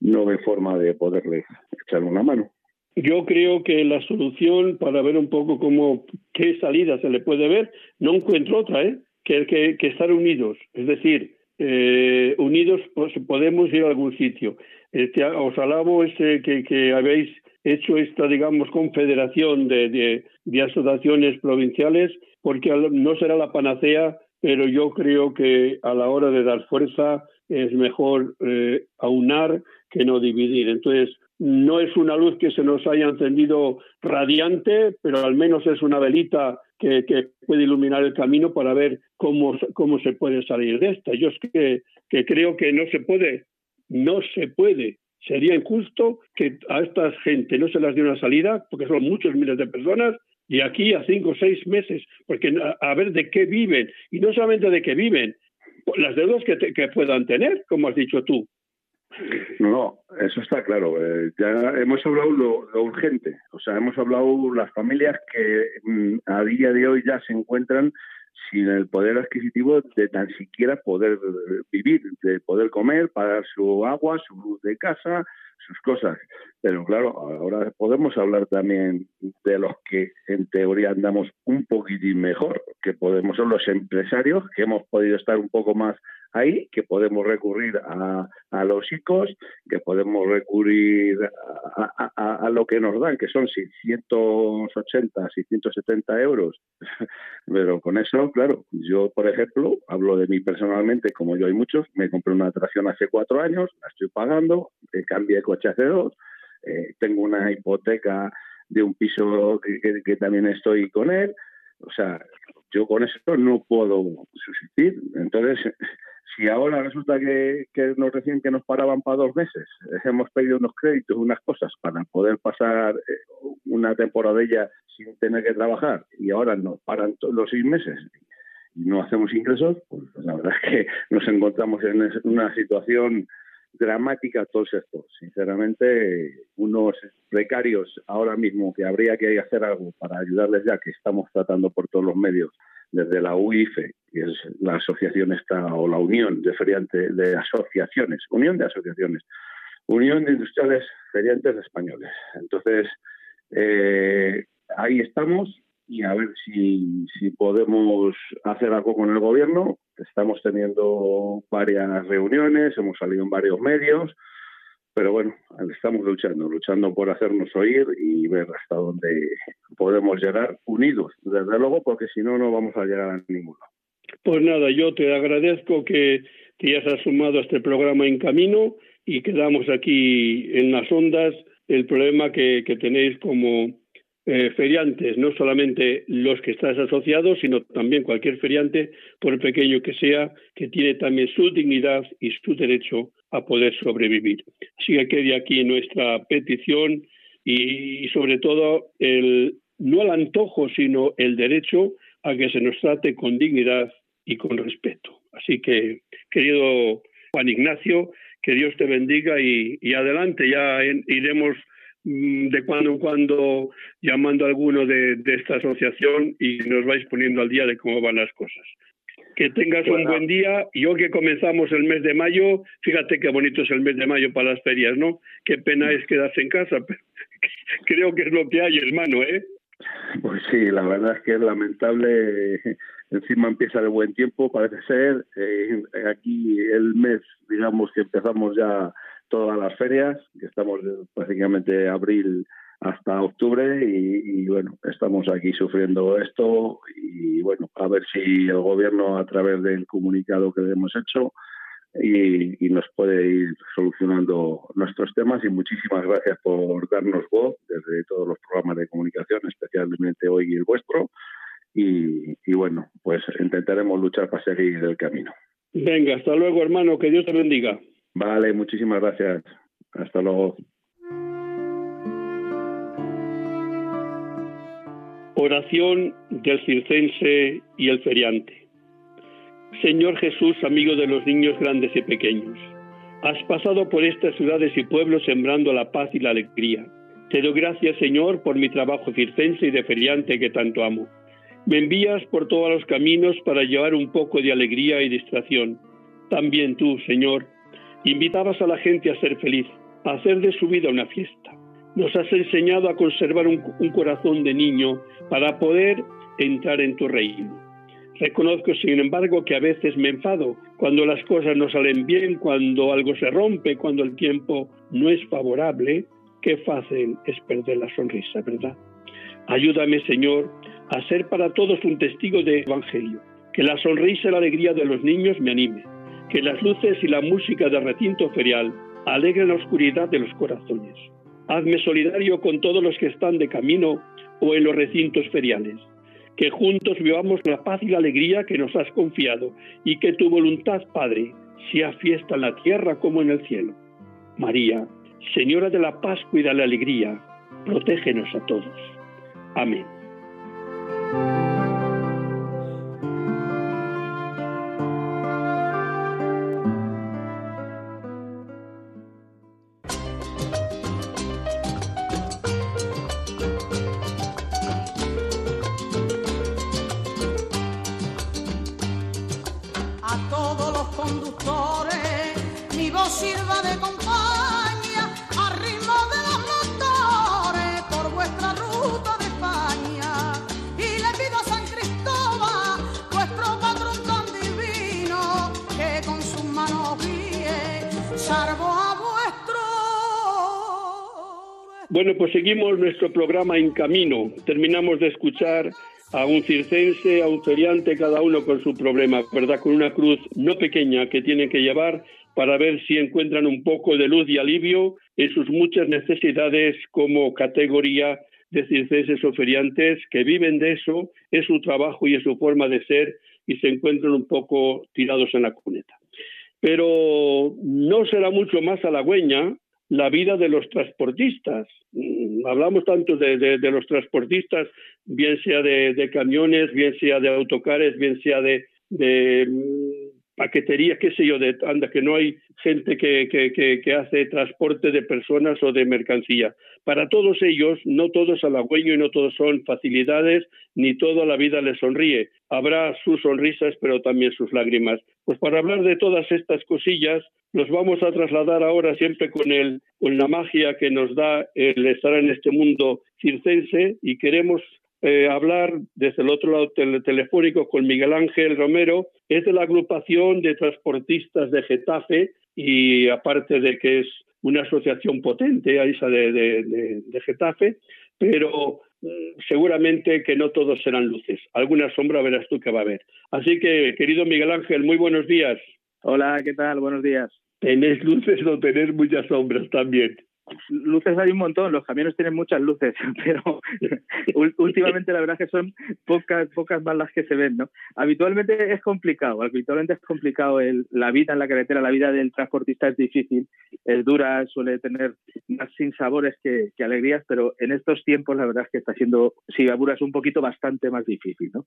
no ve forma de poderles echar una mano. Yo creo que la solución para ver un poco cómo qué salida se le puede ver, no encuentro otra, ¿eh? que, que, que estar unidos. Es decir, eh, unidos pues, podemos ir a algún sitio. Este, os alabo ese que, que habéis hecho esta, digamos, confederación de, de, de asociaciones provinciales, porque no será la panacea, pero yo creo que a la hora de dar fuerza es mejor eh, aunar que no dividir. Entonces, no es una luz que se nos haya encendido radiante, pero al menos es una velita que, puede iluminar el camino para ver cómo, cómo se puede salir de esta. Yo es que, que creo que no se puede, no se puede. Sería injusto que a esta gente no se les dé una salida, porque son muchos miles de personas, y aquí a cinco o seis meses, porque a ver de qué viven, y no solamente de qué viven, las deudas que, que puedan tener, como has dicho tú. No, eso está claro. Eh, ya hemos hablado lo, urgente. O sea, hemos hablado las familias que mm, a día de hoy ya se encuentran sin el poder adquisitivo de tan siquiera poder vivir, de poder comer, pagar su agua, su luz de casa, sus cosas. Pero claro, ahora podemos hablar también de los que en teoría andamos un poquitín mejor, que podemos ser los empresarios, que hemos podido estar un poco más ahí, que podemos recurrir a, a los ICOs, que podemos recurrir a, a, lo que nos dan, que son 680, 670 euros. Pero con eso, claro, yo, por ejemplo, hablo de mí personalmente, como yo hay muchos, me compré una atracción hace cuatro años, la estoy pagando, cambié de coche hace dos, eh, tengo una hipoteca de un piso que, que, también estoy con él. O sea, yo con eso no puedo subsistir. Entonces, si ahora resulta que, que, nos recién que nos paraban para dos meses, hemos pedido unos créditos, unas cosas para poder pasar eh, una temporadilla sin tener que trabajar y ahora nos paran los seis meses y no hacemos ingresos, pues la verdad es que nos encontramos en una situación dramática todo el sector. Sinceramente, unos precarios ahora mismo que habría que hacer algo para ayudarles ya, que estamos tratando por todos los medios desde la UIFE, que es la asociación esta, o la Unión de Feriantes de Asociaciones, Unión de Asociaciones, Unión de Industriales Feriantes Españoles. Entonces, eh, ahí estamos y a ver si, si podemos hacer algo con el gobierno. Estamos teniendo varias reuniones, hemos salido en varios medios, pero bueno, estamos luchando, luchando por hacernos oír y ver hasta dónde podemos llegar unidos, desde luego, porque si no, no vamos a llegar a ninguno. Pues nada, yo te agradezco que te hayas sumado a este programa en camino y quedamos aquí en las ondas el problema que, tenéis como eh, feriantes, no solamente los que estáis asociados, sino también cualquier feriante, por pequeño que sea, que tiene también su dignidad y su derecho a poder sobrevivir. Así que quede aquí nuestra petición y, sobre todo el, no el antojo, sino el derecho a que se nos trate con dignidad y con respeto. Así que, querido Juan Ignacio, que Dios te bendiga y, adelante, ya iremos de cuando en cuando llamando a alguno de, de, esta asociación y nos vais poniendo al día de cómo van las cosas. Que tengas un buen día y hoy que comenzamos el mes de mayo, fíjate qué bonito es el mes de mayo para las ferias, ¿no? Qué pena es quedarse en casa, pero creo que es lo que hay, hermano, ¿eh? Pues sí, la verdad es que es lamentable. Encima empieza el buen tiempo, parece ser. Eh, aquí el mes, digamos que empezamos ya todas las ferias, que estamos prácticamente abril hasta octubre y, bueno, estamos aquí sufriendo esto y bueno, a ver si el gobierno a través del comunicado que le hemos hecho y, nos puede ir solucionando nuestros temas y muchísimas gracias por darnos voz desde todos los programas de comunicación, especialmente hoy el vuestro y, y bueno, pues intentaremos luchar para seguir el camino. Venga, hasta luego hermano, que Dios te bendiga. Vale, muchísimas gracias. Hasta luego. Oración del circense y el feriante. Señor Jesús, amigo de los niños grandes y pequeños, has pasado por estas ciudades y pueblos sembrando la paz y la alegría. Te doy gracias, Señor, por mi trabajo circense y de feriante que tanto amo. Me envías por todos los caminos para llevar un poco de alegría y distracción. También tú, Señor, invitabas a la gente a ser feliz, a hacer de su vida una fiesta. Nos has enseñado a conservar un, corazón de niño para poder entrar en tu reino. Reconozco, sin embargo, que a veces me enfado cuando las cosas no salen bien, cuando algo se rompe, cuando el tiempo no es favorable. Qué fácil es perder la sonrisa, ¿verdad? Ayúdame, Señor, a ser para todos un testigo de Evangelio. Que la sonrisa y la alegría de los niños me anime. Que las luces y la música del recinto ferial alegren la oscuridad de los corazones. Hazme solidario con todos los que están de camino o en los recintos feriales. Que juntos vivamos la paz y la alegría que nos has confiado y que tu voluntad, Padre, sea fiesta en la tierra como en el cielo. María, Señora de la Pascua y de la Alegría, protégenos a todos. Amén. Bueno, pues seguimos nuestro programa en camino. Terminamos de escuchar a un circense, a un feriante, cada uno con su problema, ¿verdad? Con una cruz no pequeña que tienen que llevar para ver si encuentran un poco de luz y alivio en sus muchas necesidades como categoría de circenses o feriantes que viven de eso, es su trabajo y es su forma de ser y se encuentran un poco tirados en la cuneta. Pero no será mucho más halagüeña la vida de los transportistas. Mm, hablamos tanto de, los transportistas, bien sea de, camiones, bien sea de autocares, bien sea de, paquetería, qué sé yo, de anda, que no hay gente que, que, que, hace transporte de personas o de mercancía. Para todos ellos, no todo es halagüeño y no todos son facilidades, ni toda la vida les sonríe. Habrá sus sonrisas, pero también sus lágrimas. Pues para hablar de todas estas cosillas, nos vamos a trasladar ahora siempre con, el, con la magia que nos da el estar en este mundo circense y queremos eh, hablar desde el otro lado telefónico con Miguel Ángel Romero, es de la agrupación de transportistas de Getafe y aparte de que es una asociación potente, esa de, de, Getafe, pero mm, seguramente que no todos serán luces. Alguna sombra verás tú que va a haber. Así que, querido Miguel Ángel, muy buenos días. Hola, ¿qué tal? Buenos días. Tenés luces o tenés muchas sombras también luces hay un montón, los camiones tienen muchas luces, pero últimamente la verdad que son pocas, pocas más las que se ven, ¿no? Habitualmente es complicado, habitualmente es complicado la vida en la carretera, la vida del transportista es difícil, es dura, suele tener más sinsabores que, que alegrías, pero en estos tiempos la verdad es que está siendo, si apuras un poquito, bastante más difícil, ¿no?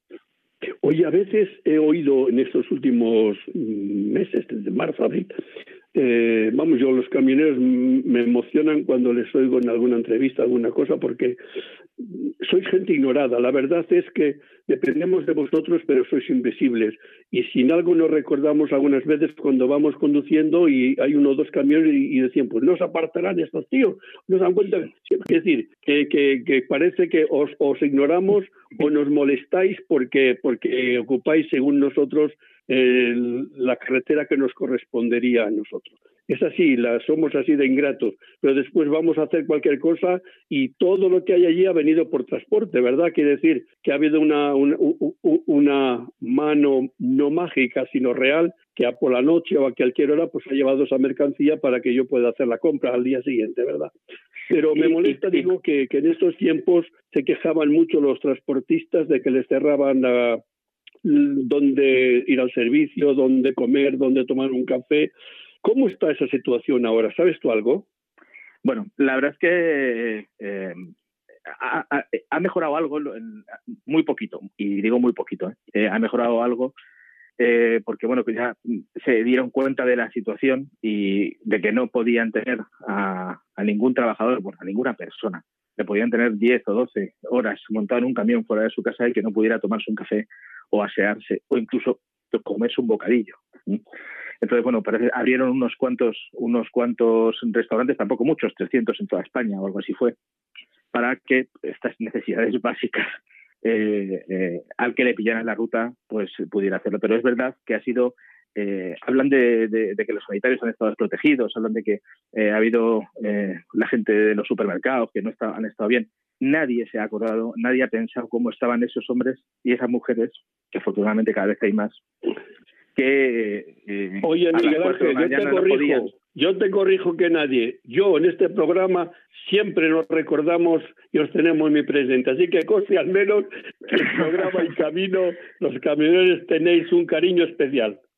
Oye, a veces he oído en estos últimos meses, desde marzo, abril, eh, vamos, yo los camioneros me emocionan cuando les oigo en alguna entrevista, alguna cosa, porque sois gente ignorada. La verdad es que dependemos de vosotros, pero sois invisibles. Y sin algo nos recordamos algunas veces cuando vamos conduciendo y hay uno o dos camiones y, decían, pues no se apartarán estos tíos, no se dan cuenta. Es decir, que, que, parece que os, os, ignoramos o nos molestáis porque, porque ocupáis, según nosotros, la carretera que nos correspondería a nosotros. Es así, la, somos así de ingratos, pero después vamos a hacer cualquier cosa y todo lo que hay allí ha venido por transporte, ¿verdad? Quiere decir que ha habido una, una, mano no mágica, sino real, que a por la noche o a cualquier hora pues ha llevado esa mercancía para que yo pueda hacer la compra al día siguiente, ¿verdad? Pero me molesta, digo, que, que en estos tiempos se quejaban mucho los transportistas de que les cerraban la dónde ir al servicio, dónde comer, dónde tomar un café. ¿Cómo está esa situación ahora? ¿Sabes tú algo? Bueno, la verdad es que eh, ha, mejorado algo, muy poquito, y digo muy poquito, ¿eh? Eh, ha mejorado algo porque bueno, que ya se dieron cuenta de la situación y de que no podían tener a, a ningún trabajador, bueno, a ninguna persona, le podían tener 10 o 12 horas montado en un camión fuera de su casa y que no pudiera tomarse un café o asearse o incluso comerse un bocadillo. Entonces, bueno, parece, abrieron unos cuantos, unos cuantos restaurantes, tampoco muchos, 300 en toda España o algo así fue, para que estas necesidades básicas eh, eh, al que le pillaran la ruta, pues pudiera hacerlo. Pero es verdad que ha sido eh, hablan de, que los sanitarios han estado desprotegidos, hablan de que ha habido la gente de los supermercados que no han estado bien nadie se ha acordado, nadie ha pensado cómo estaban esos hombres y esas mujeres, que afortunadamente cada vez hay más, que... Eh, Oye, Miguel Ángel, yo te corrijo. yo te corrijo que nadie. Yo en este programa siempre nos recordamos y os tenemos muy presente. Así que, Cosi, al menos el programa y camino, los camioneros tenéis un cariño especial.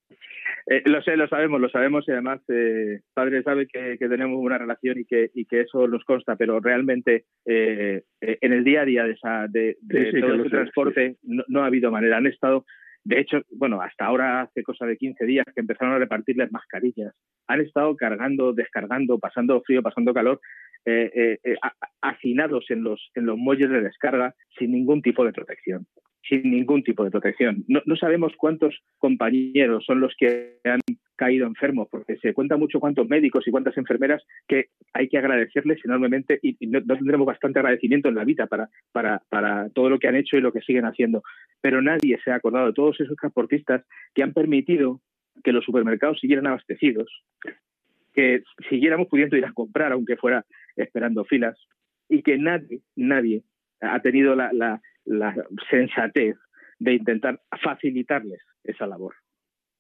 Eh, lo sé, lo sabemos, lo sabemos y además eh, padre sabe que, tenemos una relación y que, y que eso nos consta, pero realmente eh, en el día a día de, esa, de, todo ese transporte no, ha habido manera. Han estado, de hecho, bueno, hasta ahora hace cosa de 15 días que empezaron a repartirles mascarillas. Han estado cargando, descargando, pasando frío, pasando calor, hacinados en los, en los muelles de descarga sin ningún tipo de protección sin ningún tipo de protección. No, sabemos cuántos compañeros son los que han caído enfermos, porque se cuenta mucho cuántos médicos y cuántas enfermeras que hay que agradecerles enormemente y, no, tendremos bastante agradecimiento en la vida para, para, para todo lo que han hecho y lo que siguen haciendo. Pero nadie se ha acordado de todos esos transportistas que han permitido que los supermercados siguieran abastecidos, que siguiéramos pudiendo ir a comprar, aunque fuera esperando filas, y que nadie, nadie ha tenido la, la sensatez de intentar facilitarles esa labor.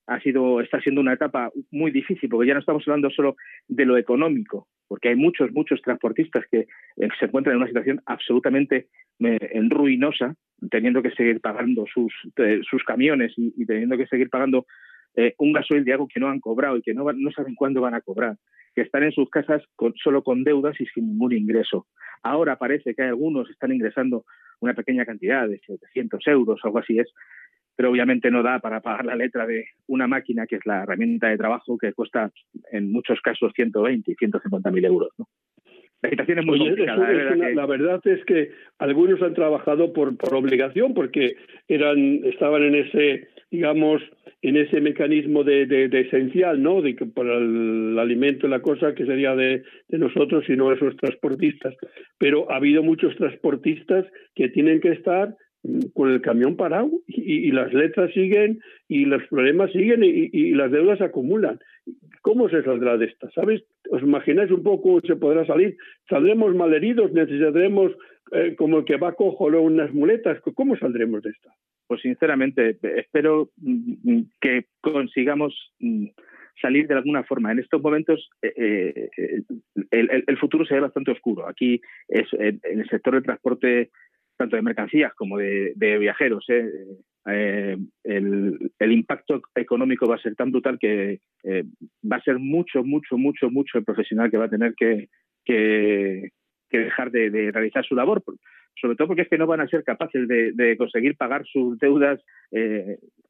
Ha sido, está siendo una etapa muy difícil porque ya no estamos hablando solo de lo económico, porque hay muchos, muchos transportistas que eh, se encuentran en una situación absolutamente eh, ruinosa, teniendo que seguir pagando sus, eh, sus camiones y, teniendo que seguir pagando un gasoil de algo que no han cobrado y que no, no saben cuándo van a cobrar, que están en sus casas solo con deudas y sin ningún ingreso. Ahora parece que hay algunos que están ingresando una pequeña cantidad de 700 euros, algo así es, pero obviamente no da para pagar la letra de una máquina que es la herramienta de trabajo que cuesta en muchos casos 120 y 150 mil euros. ¿no? La situación es muy complicada. La verdad es que algunos han trabajado por, por obligación porque eran estaban en ese digamos en ese mecanismo de, de, esencial, ¿no? De que para el alimento la cosa que sería de, de nosotros y no esos transportistas. Pero ha habido muchos transportistas que tienen que estar con el camión parado y, las letras siguen y los problemas siguen y, las deudas acumulan. ¿Cómo se saldrá de esta? ¿Sabes? ¿Os imagináis un poco cómo se podrá salir? ¿Saldremos malheridos? ¿Necesitaremos eh, como el que va cojo unas muletas? ¿Cómo saldremos de esta? Pues sinceramente, espero mm, que consigamos mm, salir de alguna forma. En estos momentos eh, eh, el, futuro se ve bastante oscuro. Aquí es en el sector del transporte tanto de mercancías como de, viajeros. ¿eh? Eh, el, impacto económico va a ser tan brutal que eh, va a ser mucho, mucho, mucho, mucho el profesional que va a tener que, que, dejar de, realizar su labor. Sobre todo porque es que no van a ser capaces de, conseguir pagar sus deudas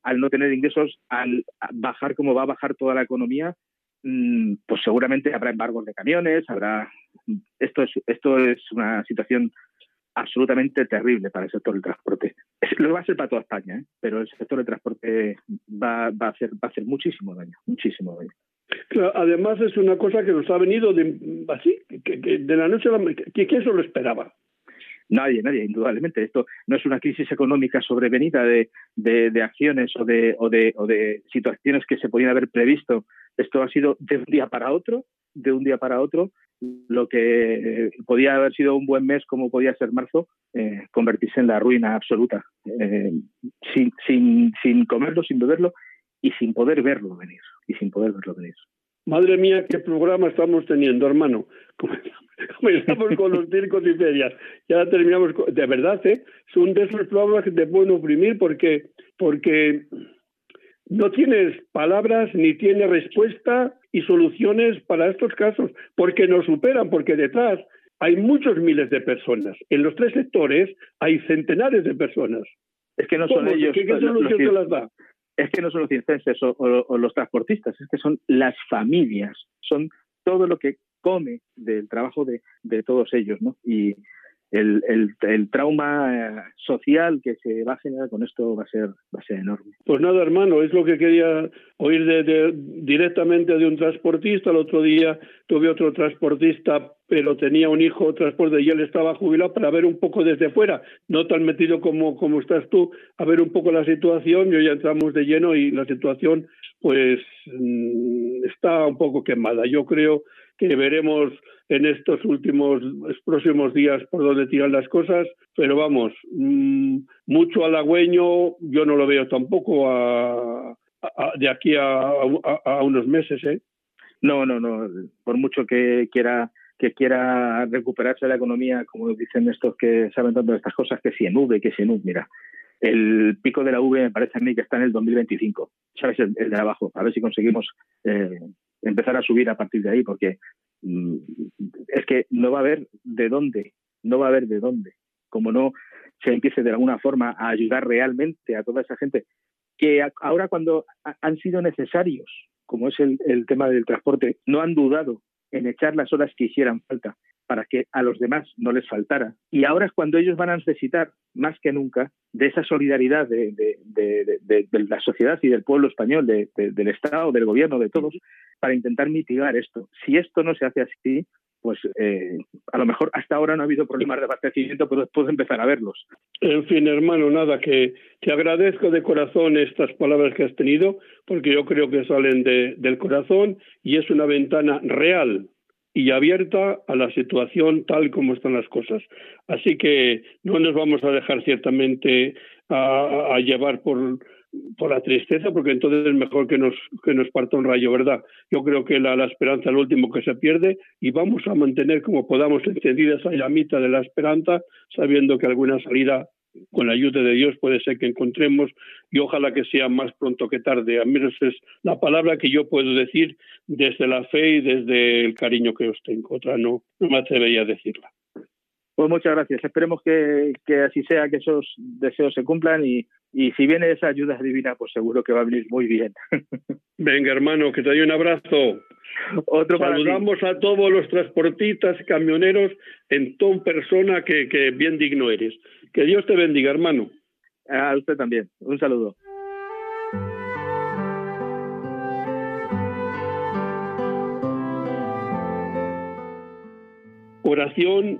al no tener ingresos, al bajar como va a bajar toda la economía. Mm, pues seguramente habrá embargos de camiones, habrá. Esto es, esto es una situación absolutamente terrible para el sector del transporte. Lo va a ser para toda España, ¿eh? pero el sector del transporte va, va, a hacer, va a hacer muchísimo daño, muchísimo daño. además es una cosa que nos ha venido de, así, que, de la noche a la mañana. ¿Quién se lo esperaba? Nadie, nadie, indudablemente. Esto no es una crisis económica sobrevenida de, de, acciones o de, o, de, o de situaciones que se podían haber previsto. Esto ha sido de un día para otro, de un día para otro, lo que podía haber sido un buen mes como podía ser marzo, eh, convertirse en la ruina absoluta, eh, sin, sin, sin comerlo, sin beberlo y sin poder verlo venir, y sin poder verlo venir. Madre mía, qué programa estamos teniendo, hermano. Comenzamos con los circos y ferias. Ya terminamos. de verdad, ¿eh? Son de esos programas que te pueden oprimir porque, porque no tienes palabras ni tienes respuesta y soluciones para estos casos, porque nos superan, porque detrás hay muchos miles de personas. En los tres sectores hay centenares de personas. Es que no son ellos. ¿Qué, solución se las da? Es que no son los circenses o, los transportistas, es que son las familias, son todo lo que come del trabajo de, todos ellos, ¿no? Y, el, el, trauma eh, social que se va a generar con esto va a ser va a ser enorme. Pues nada, hermano, es lo que quería oír de, directamente de un transportista. El otro día tuve otro transportista, pero tenía un hijo transporte y él estaba jubilado para ver un poco desde fuera, no tan metido como, como estás tú, a ver un poco la situación. Yo ya entramos de lleno y la situación pues mm, está un poco quemada. Yo creo que veremos en estos últimos próximos días por dónde tiran las cosas, pero vamos, mm, mucho halagüeño yo no lo veo tampoco de aquí a, unos meses, ¿eh? No, no, no. Por mucho que quiera que quiera recuperarse la economía, como dicen estos que saben tanto de estas cosas, que si en V, que si en U, mira, el pico de la V me parece a mí que está en el 2025, ¿sabes? El, de abajo, a ver si conseguimos eh, empezar a subir a partir de ahí, porque mm, es que no va a haber de dónde, no va a haber de dónde. Como no se empiece de alguna forma a ayudar realmente a toda esa gente que ahora cuando han sido necesarios, como es el, el tema del transporte, no han dudado en echar las horas que hicieran falta para que a los demás no les faltara. Y ahora es cuando ellos van a necesitar, más que nunca, de esa solidaridad de, la sociedad y del pueblo español, del Estado, del gobierno, de todos, para intentar mitigar esto. Si esto no se hace así, pues eh, a lo mejor hasta ahora no ha habido problemas de abastecimiento, pero después empezar a verlos. En fin, hermano, nada, que te agradezco de corazón estas palabras que has tenido, porque yo creo que salen del corazón y es una ventana real y abierta a la situación tal como están las cosas. Así que no nos vamos a dejar ciertamente a, llevar por, por la tristeza, porque entonces es mejor que nos, que nos parta un rayo, ¿verdad? Yo creo que la, la esperanza es lo último que se pierde y vamos a mantener como podamos encendida esa llamita de la esperanza, sabiendo que alguna salida con la ayuda de Dios puede ser que encontremos y ojalá que sea más pronto que tarde. A menos es la palabra que yo puedo decir desde la fe y desde el cariño que os tengo. Otra no, no me atrevería a decirla. Pues muchas gracias. Esperemos que, así sea, que esos deseos se cumplan y, y si viene esa ayuda divina, pues seguro que va a venir muy bien. Venga, hermano, que te doy un abrazo. Otro Saludamos a todos los transportistas, camioneros, en tu persona que, que bien digno eres. Que Dios te bendiga, hermano. A usted también. Un saludo. Oración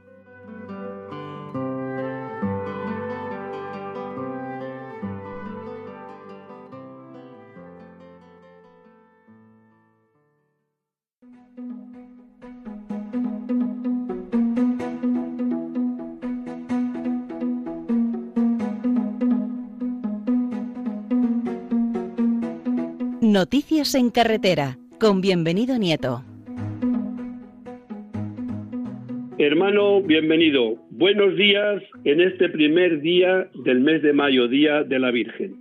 Noticias en carretera, con bienvenido Nieto. Hermano, bienvenido. Buenos días en este primer día del mes de mayo, Día de la Virgen.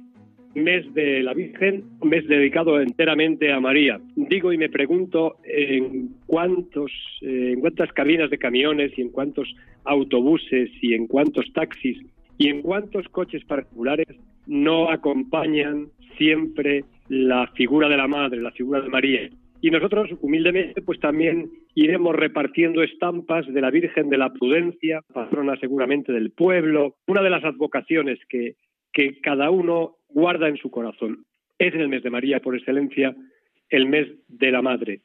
Mes de la Virgen, mes dedicado enteramente a María. Digo y me pregunto en cuántos, en cuántas cabinas de camiones y en cuántos autobuses y en cuántos taxis y en cuántos coches particulares no acompañan siempre la figura de la Madre, la figura de María. Y nosotros, humildemente, pues también iremos repartiendo estampas de la Virgen de la Prudencia, patrona seguramente del pueblo, una de las advocaciones que, que cada uno guarda en su corazón. Es en el mes de María, por excelencia, el mes de la Madre.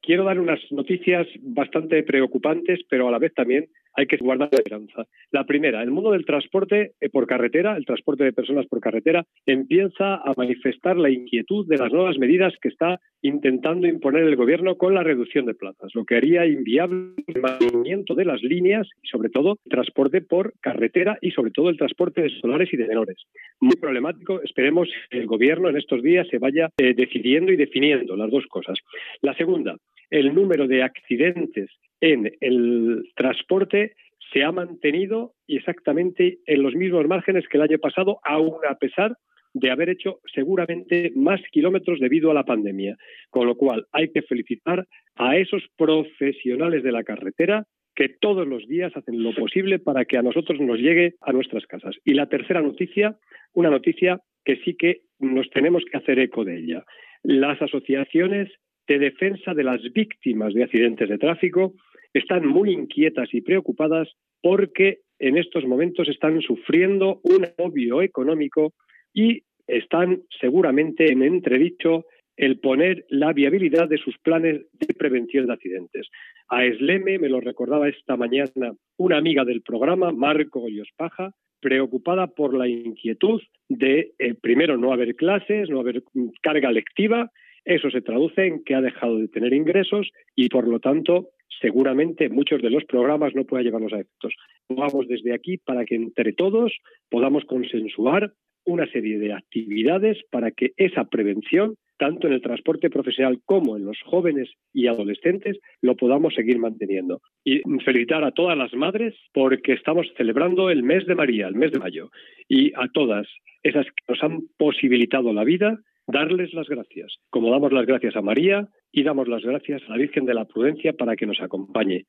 Quiero dar unas noticias bastante preocupantes, pero a la vez también hay que guardar la esperanza. La primera, el mundo del transporte eh, por carretera, el transporte de personas por carretera, empieza a manifestar la inquietud de las nuevas medidas que está intentando imponer el gobierno con la reducción de plazas, lo que haría inviable el mantenimiento de las líneas y sobre todo el transporte por carretera y sobre todo el transporte de solares y de menores. Muy problemático, esperemos que el gobierno en estos días se vaya eh, decidiendo y definiendo las dos cosas. La segunda, el número de accidentes en el transporte se ha mantenido exactamente en los mismos márgenes que el año pasado, aún a pesar de haber hecho seguramente más kilómetros debido a la pandemia. Con lo cual, hay que felicitar a esos profesionales de la carretera que todos los días hacen lo posible para que a nosotros nos llegue a nuestras casas. Y la tercera noticia, una noticia que sí que nos tenemos que hacer eco de ella. Las asociaciones de defensa de las víctimas de accidentes de tráfico están muy inquietas y preocupadas porque en estos momentos están sufriendo un agobio económico y están seguramente en entredicho el poner la viabilidad de sus planes de prevención de accidentes. A Esleme me lo recordaba esta mañana una amiga del programa, Marco Paja, preocupada por la inquietud de, eh, primero, no haber clases, no haber carga lectiva. Eso se traduce en que ha dejado de tener ingresos y, por lo tanto, seguramente muchos de los programas no puedan llevarlos a efectos. Vamos desde aquí para que entre todos podamos consensuar una serie de actividades para que esa prevención, tanto en el transporte profesional como en los jóvenes y adolescentes, lo podamos seguir manteniendo. Y felicitar a todas las madres porque estamos celebrando el mes de María, el mes de mayo, y a todas esas que nos han posibilitado la vida, darles las gracias, como damos las gracias a María y damos las gracias a la Virgen de la Prudencia para que nos acompañe.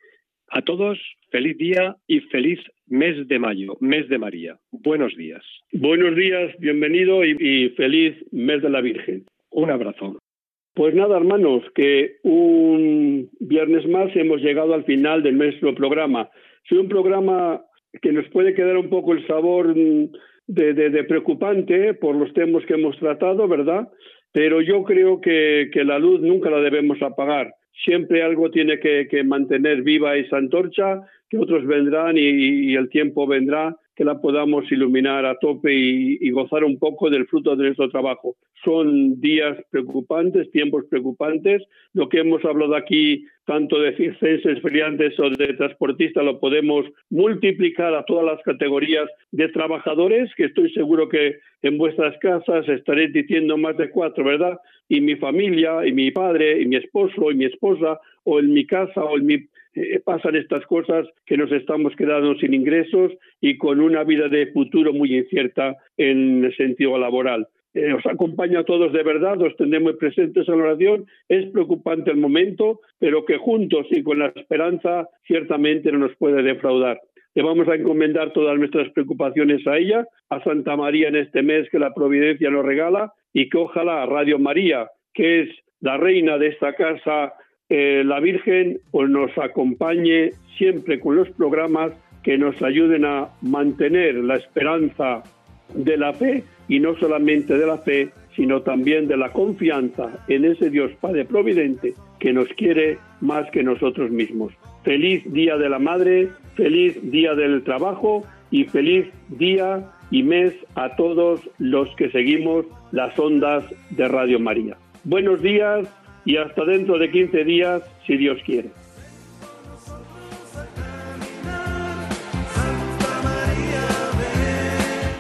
A todos, feliz día y feliz mes de mayo, mes de María. Buenos días. Buenos días, bienvenido y, feliz mes de la Virgen. Un abrazo. Pues nada, hermanos, que un viernes más hemos llegado al final de nuestro programa. Es un programa que nos puede quedar un poco el sabor de, de, preocupante por los temas que hemos tratado, ¿verdad? pero yo creo que, la luz nunca la debemos apagar. Siempre algo tiene que, mantener viva esa antorcha, que otros vendrán y el tiempo vendrá que la podamos iluminar a tope y, gozar un poco del fruto de nuestro trabajo. Son días preocupantes, tiempos preocupantes. Lo que hemos hablado aquí, tanto de circenses, feriantes o de transportistas, lo podemos multiplicar a todas las categorías de trabajadores, que estoy seguro que en vuestras casas estaréis diciendo más de cuatro, ¿verdad? Y mi familia, y mi padre, y mi esposo, y mi esposa, o en mi casa, o en mi eh, pasan estas cosas que nos estamos quedando sin ingresos y con una vida de futuro muy incierta en el sentido laboral. Eh, os acompaño a todos de verdad, os tendremos presentes en la oración. Es preocupante el momento, pero que juntos y con la esperanza ciertamente no nos puede defraudar. Le vamos a encomendar todas nuestras preocupaciones a ella, a Santa María en este mes que la providencia nos regala y que ojalá Radio María, que es la reina de esta casa eh, la Virgen pues, nos acompañe siempre con los programas que nos ayuden a mantener la esperanza de la fe y no solamente de la fe, sino también de la confianza en ese Dios Padre Providente que nos quiere más que nosotros mismos. Feliz Día de la Madre, feliz Día del Trabajo y feliz día y mes a todos los que seguimos las ondas de Radio María. Buenos días y hasta dentro de 15 días, si Dios quiere.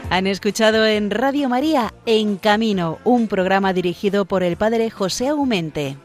Han escuchado en Radio María En Camino, un programa dirigido por el padre José Aumente.